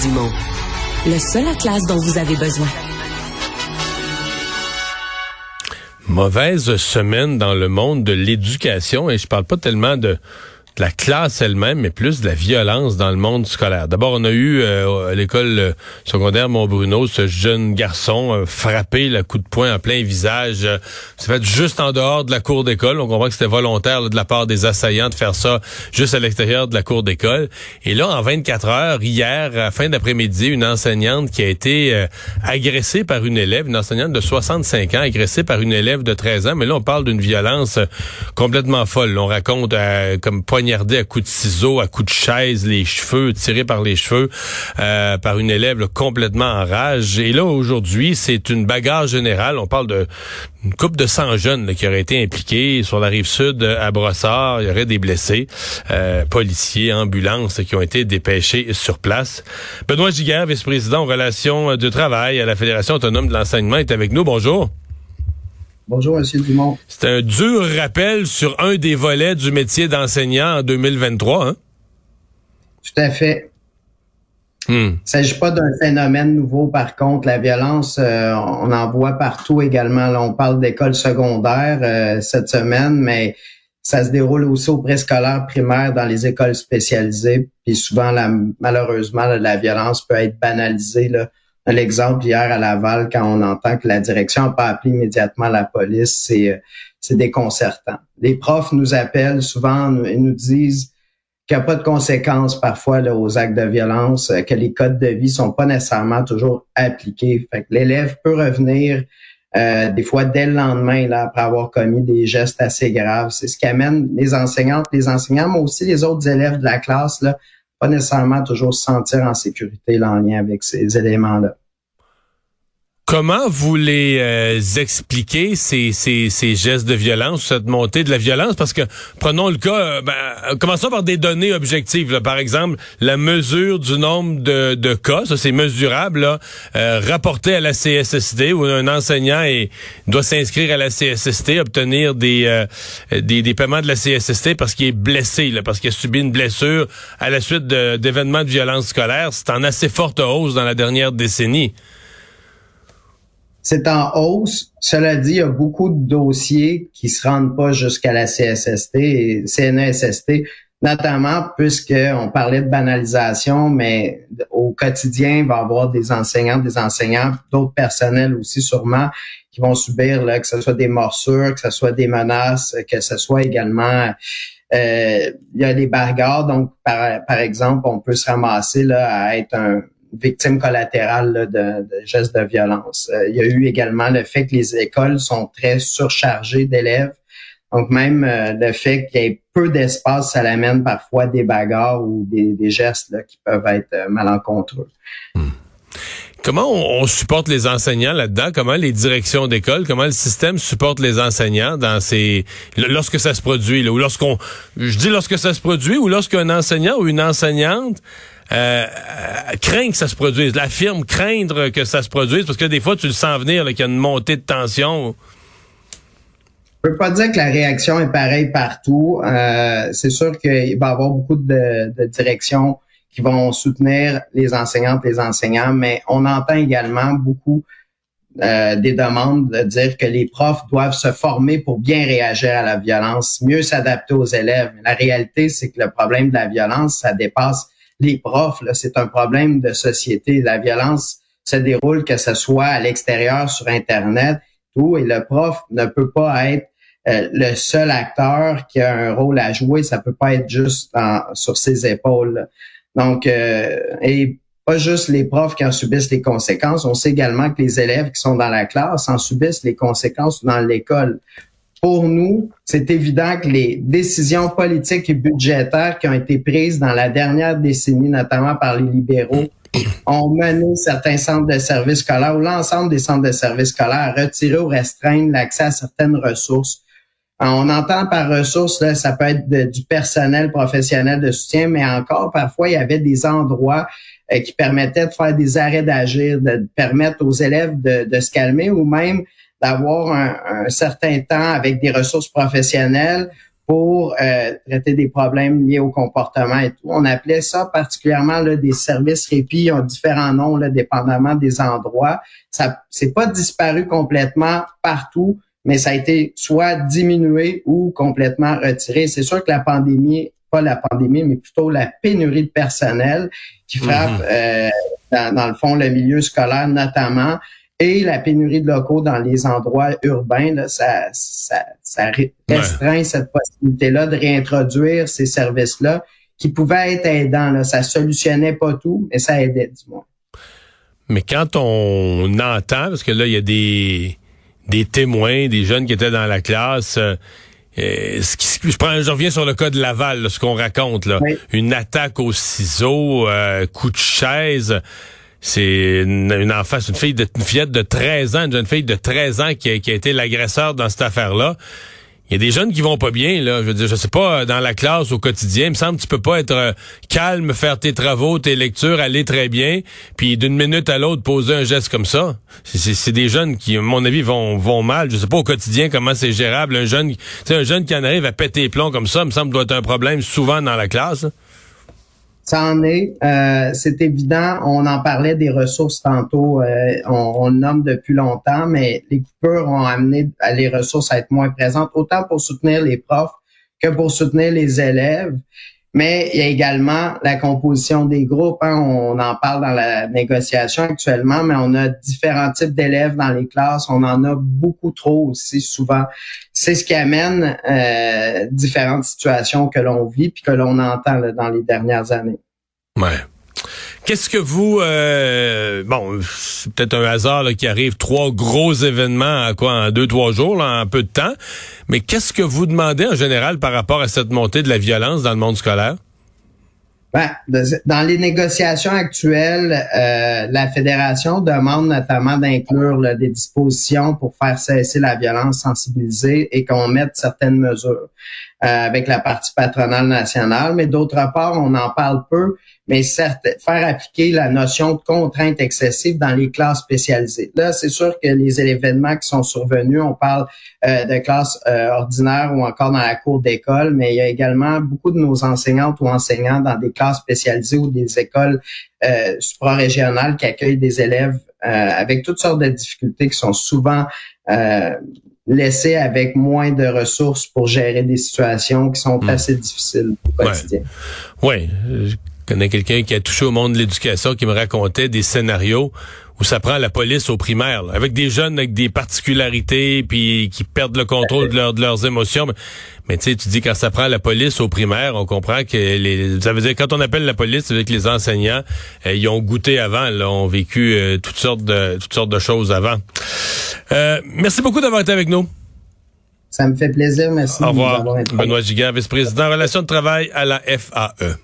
Le seul atlas dont vous avez besoin. Mauvaise semaine dans le monde de l'éducation et je parle pas tellement de la classe elle-même, mais plus de la violence dans le monde scolaire. D'abord, on a eu euh, à l'école euh, secondaire Montbruno ce jeune garçon euh, frappé le coup de poing en plein visage. C'est fait juste en dehors de la cour d'école. On comprend que c'était volontaire de la part des assaillants de faire ça juste à l'extérieur de la cour d'école. Et là, en 24 heures, hier, à fin d'après-midi, une enseignante qui a été agressée par une élève, une enseignante de 65 ans, agressée par une élève de 13 ans. Mais là, on parle d'une violence complètement folle. On raconte comme poignée à coups de ciseaux, à coups de chaise, les cheveux, tirés par les cheveux euh, par une élève complètement en rage. Et là, aujourd'hui, c'est une bagarre générale. On parle de une couple de 100 jeunes qui auraient été impliqués sur la rive sud à Brossard. Il y aurait des blessés, euh, policiers, ambulances qui ont été dépêchés sur place. Benoît Giguère, vice-président relations de travail à la Fédération autonome de l'enseignement, est avec nous. Bonjour. Bonjour, M. Dumont. C'est un dur rappel sur un des volets du métier d'enseignant en 2023. Hein? Tout à fait. Hmm. Il ne s'agit pas d'un phénomène nouveau, par contre. La violence, euh, on en voit partout également. Là, on parle d'école secondaire euh, cette semaine, mais ça se déroule aussi au préscolaire primaire dans les écoles spécialisées. Puis souvent, la, malheureusement, la violence peut être banalisée. Là l'exemple hier à Laval, quand on entend que la direction n'a pas appelé immédiatement la police, c'est, euh, c'est déconcertant. Les profs nous appellent souvent et nous disent qu'il n'y a pas de conséquences parfois là, aux actes de violence, euh, que les codes de vie sont pas nécessairement toujours appliqués. Fait que l'élève peut revenir euh, des fois dès le lendemain là, après avoir commis des gestes assez graves. C'est ce qui amène les enseignantes, les enseignants, mais aussi les autres élèves de la classe là, pas nécessairement toujours se sentir en sécurité là, en lien avec ces éléments-là. Comment vous les euh, expliquez ces, ces, ces, gestes de violence, cette montée de la violence? Parce que prenons le cas, euh, ben, commençons par des données objectives. Par exemple, la mesure du nombre de, de cas, ça c'est mesurable, là, euh, rapporté à la CSSD, où un enseignant est, doit s'inscrire à la CSSD, obtenir des, des, des, paiements de la CSSD parce qu'il est blessé, parce qu'il a subi une blessure à la suite d'événements de violence scolaire. C'est en assez forte hausse dans la dernière décennie c'est en hausse. Cela dit, il y a beaucoup de dossiers qui se rendent pas jusqu'à la CSST et CNESST, notamment puisqu'on parlait de banalisation, mais au quotidien, il va y avoir des enseignants, des enseignants, d'autres personnels aussi sûrement qui vont subir, là, que ce soit des morsures, que ce soit des menaces, que ce soit également euh, il y a des bagarres, donc par, par exemple, on peut se ramasser là, à être un, victime collatérale de, gestes de violence. Euh, il y a eu également le fait que les écoles sont très surchargées d'élèves. Donc même euh, le fait qu'il y ait peu d'espace, ça amène parfois des bagarres ou des, gestes qui peuvent être euh, malencontreux. Hmm. Comment on, supporte les enseignants là-dedans? Comment les directions d'école, comment le système supporte les enseignants dans ces lorsque ça se produit, là, ou lorsqu'on je dis lorsque ça se produit, ou lorsqu'un enseignant ou une enseignante euh, craint que ça se produise, la firme craindre que ça se produise, parce que des fois, tu le sens venir, qu'il y a une montée de tension. Je peux pas dire que la réaction est pareille partout. Euh, c'est sûr qu'il va y avoir beaucoup de, de, directions qui vont soutenir les enseignantes, les enseignants, mais on entend également beaucoup euh, des demandes de dire que les profs doivent se former pour bien réagir à la violence, mieux s'adapter aux élèves. La réalité, c'est que le problème de la violence, ça dépasse les profs. C'est un problème de société. La violence se déroule que ce soit à l'extérieur, sur Internet, tout, et le prof ne peut pas être euh, le seul acteur qui a un rôle à jouer. Ça peut pas être juste sur ses épaules. Donc, euh, et pas juste les profs qui en subissent les conséquences. On sait également que les élèves qui sont dans la classe en subissent les conséquences dans l'école pour nous, c'est évident que les décisions politiques et budgétaires qui ont été prises dans la dernière décennie, notamment par les libéraux, ont mené certains centres de services scolaires ou l'ensemble des centres de services scolaires à retirer ou restreindre l'accès à certaines ressources. On entend par ressources, là, ça peut être du personnel professionnel de soutien, mais encore parfois, il y avait des endroits euh, qui permettaient de faire des arrêts d'agir, de permettre aux élèves de se calmer ou même d'avoir un, certain temps avec des ressources professionnelles pour euh, traiter des problèmes liés au comportement et tout. On appelait ça particulièrement là, des services répit, ils ont différents noms là, dépendamment des endroits. Ça c'est pas disparu complètement partout, mais ça a été soit diminué ou complètement retiré. C'est sûr que la pandémie, pas la pandémie, mais plutôt la pénurie de personnel qui frappe mm-hmm. euh, dans, dans, le fond le milieu scolaire notamment, et la pénurie de locaux dans les endroits urbains, là, ça, ça, ça restreint cette possibilité-là de réintroduire ces services-là qui pouvaient être aidants. Là. Ça solutionnait pas tout, mais ça aidait du moins. Mais quand on entend, parce que là, il y a des, des témoins, des jeunes qui étaient dans la classe, euh, ce qui, je, prends, je reviens sur le cas de Laval, ce qu'on raconte, là. Une attaque au ciseau, euh, coup de chaise c'est une, enfant, une fille de une fillette de 13 ans, une jeune fille de 13 ans qui a, été l'agresseur dans cette affaire-là. Il y a des jeunes qui vont pas bien, là. Je veux dire, je sais pas, dans la classe, au quotidien, il me semble que tu peux pas être euh, calme, faire tes travaux, tes lectures, aller très bien, puis d'une minute à l'autre poser un geste comme ça. C'est des jeunes qui, à mon avis, vont, vont mal. Je sais pas au quotidien comment c'est gérable. Un jeune, un jeune qui en arrive à péter les plombs comme ça, il me semble doit être un problème souvent dans la classe. Ça en est, euh, c'est évident. On en parlait des ressources tantôt. Euh, on, le nomme depuis longtemps, mais les coupures ont amené les ressources à être moins présentes, autant pour soutenir les profs que pour soutenir les élèves. Mais il y a également la composition des groupes. Hein. On en parle dans la négociation actuellement, mais on a différents types d'élèves dans les classes. On en a beaucoup trop aussi souvent. C'est ce qui amène euh, différentes situations que l'on vit puis que l'on entend dans les dernières années. Ouais. Qu'est-ce que vous euh, bon c'est peut-être un hasard qui arrive trois gros événements à quoi en deux trois jours là, en peu de temps mais qu'est-ce que vous demandez en général par rapport à cette montée de la violence dans le monde scolaire? Ben, dans les négociations actuelles, euh, la fédération demande notamment d'inclure des dispositions pour faire cesser la violence, sensibiliser et qu'on mette certaines mesures. Euh, avec la partie patronale nationale, mais d'autre part, on en parle peu, mais certes, faire appliquer la notion de contrainte excessive dans les classes spécialisées. Là, c'est sûr que les événements qui sont survenus, on parle euh, de classes euh, ordinaires ou encore dans la cour d'école, mais il y a également beaucoup de nos enseignantes ou enseignants dans des classes spécialisées ou des écoles euh, suprarégionales qui accueillent des élèves avec toutes sortes de difficultés qui sont souvent laissé avec moins de ressources pour gérer des situations qui sont hmm. assez difficiles au quotidien. Oui, ouais. je connais quelqu'un qui a touché au monde de l'éducation qui me racontait des scénarios où ça prend la police au primaire, avec des jeunes avec des particularités, puis qui perdent le contrôle de, de leurs émotions. Mais, tu sais, tu dis quand ça prend la police au primaire, on comprend que les, ça veut dire quand on appelle la police, que les enseignants, euh, ils ont goûté avant, là, ont vécu euh, toutes sortes de toutes sortes de choses avant. Euh, merci beaucoup d'avoir été avec nous. Ça me fait plaisir, merci. Au revoir. Benoît Giguère, vice-président relations de travail à la FAE.